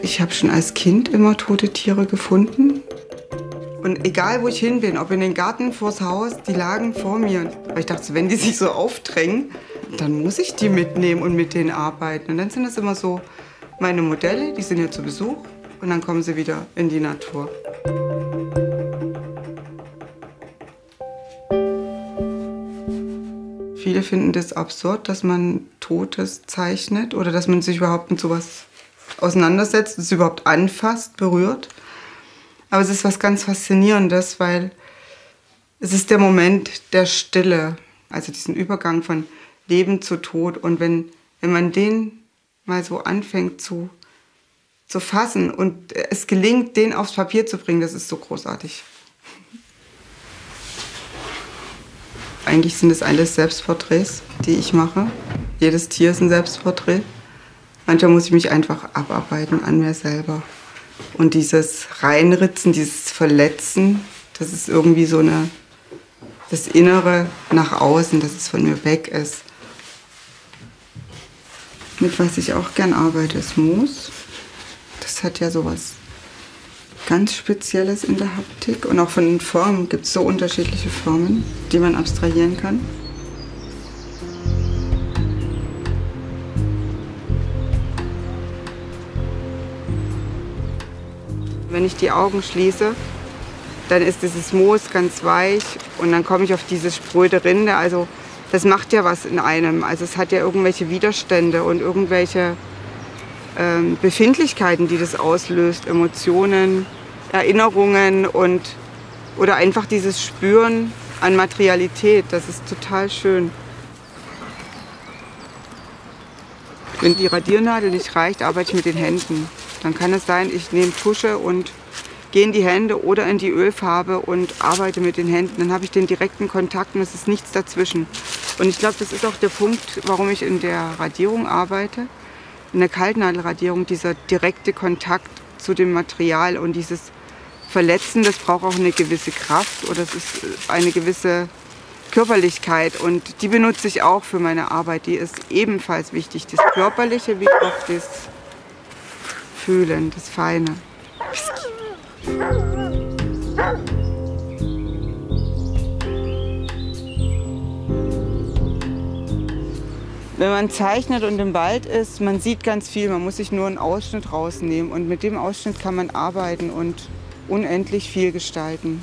Ich habe schon als Kind immer tote Tiere gefunden. Und egal, wo ich hin bin, ob in den Garten vors Haus, die lagen vor mir. Weil ich dachte, wenn die sich so aufdrängen, dann muss ich die mitnehmen und mit denen arbeiten. Und dann sind das immer so meine Modelle, die sind ja zu Besuch. Und dann kommen sie wieder in die Natur. Viele finden das absurd, dass man Totes zeichnet oder dass man sich überhaupt mit sowas auseinandersetzt, es überhaupt anfasst, berührt. Aber es ist was ganz Faszinierendes, weil es ist der Moment der Stille, also diesen Übergang von Leben zu Tod. Und wenn, wenn man den mal so anfängt zu, zu fassen und es gelingt, den aufs Papier zu bringen, das ist so großartig. Eigentlich sind es alles Selbstporträts, die ich mache. Jedes Tier ist ein Selbstporträt. Manchmal muss ich mich einfach abarbeiten an mir selber. Und dieses Reinritzen, dieses Verletzen, das ist irgendwie so eine, das Innere nach außen, dass es von mir weg ist. Mit was ich auch gern arbeite, ist Moos. Das hat ja sowas ganz Spezielles in der Haptik. Und auch von den Formen gibt es so unterschiedliche Formen, die man abstrahieren kann. Wenn ich die Augen schließe, dann ist dieses Moos ganz weich und dann komme ich auf diese spröde Rinde. Also das macht ja was in einem. Also es hat ja irgendwelche Widerstände und irgendwelche ähm, Befindlichkeiten, die das auslöst, Emotionen, Erinnerungen und oder einfach dieses Spüren an Materialität. Das ist total schön. Wenn die Radiernadel nicht reicht, arbeite ich mit den Händen. Dann kann es sein, ich nehme Tusche und gehe in die Hände oder in die Ölfarbe und arbeite mit den Händen. Dann habe ich den direkten Kontakt und es ist nichts dazwischen. Und ich glaube, das ist auch der Punkt, warum ich in der Radierung arbeite. In der Kaltnadelradierung, dieser direkte Kontakt zu dem Material und dieses Verletzen, das braucht auch eine gewisse Kraft oder es ist eine gewisse Körperlichkeit und die benutze ich auch für meine Arbeit. Die ist ebenfalls wichtig, das Körperliche wie auch das Fühlen, das Feine. Wenn man zeichnet und im Wald ist, man sieht ganz viel, man muss sich nur einen Ausschnitt rausnehmen und mit dem Ausschnitt kann man arbeiten und unendlich viel gestalten.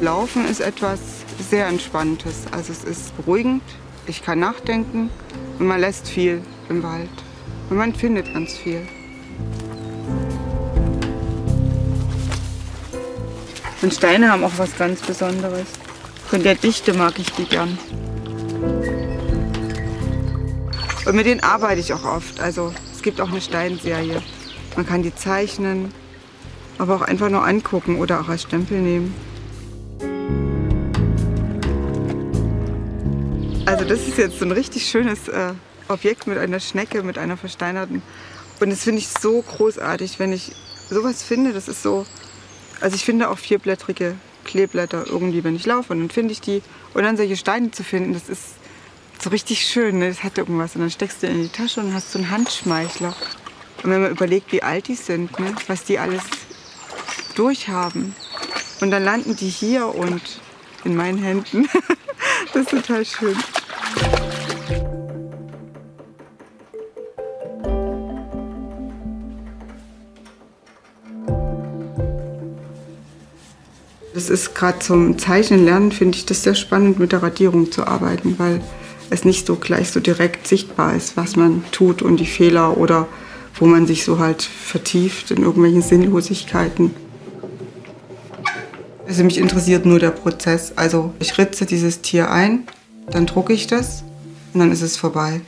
Laufen ist etwas sehr Entspanntes. Also es ist beruhigend, ich kann nachdenken und man lässt viel im Wald. Und man findet ganz viel. Und Steine haben auch was ganz Besonderes. Von der Dichte mag ich die gern. Und mit denen arbeite ich auch oft. Also es gibt auch eine Steinserie. Man kann die zeichnen, aber auch einfach nur angucken oder auch als Stempel nehmen. Also das ist jetzt so ein richtig schönes äh, Objekt mit einer Schnecke, mit einer versteinerten. Und das finde ich so großartig, wenn ich sowas finde. Das ist so, also ich finde auch vierblättrige Kleeblätter irgendwie, wenn ich laufe. Und dann finde ich die. Und dann solche Steine zu finden, das ist so richtig schön. Ne? Das hat irgendwas. Und dann steckst du in die Tasche und hast so einen Handschmeichler. Und wenn man überlegt, wie alt die sind, ne? was die alles durchhaben. Und dann landen die hier und in meinen Händen. Das ist total schön. Das ist gerade zum Zeichnen lernen, finde ich das sehr spannend, mit der Radierung zu arbeiten, weil es nicht so gleich so direkt sichtbar ist, was man tut und die Fehler oder wo man sich so halt vertieft in irgendwelchen Sinnlosigkeiten. Also mich interessiert nur der Prozess. Also ich ritze dieses Tier ein, dann drucke ich das und dann ist es vorbei.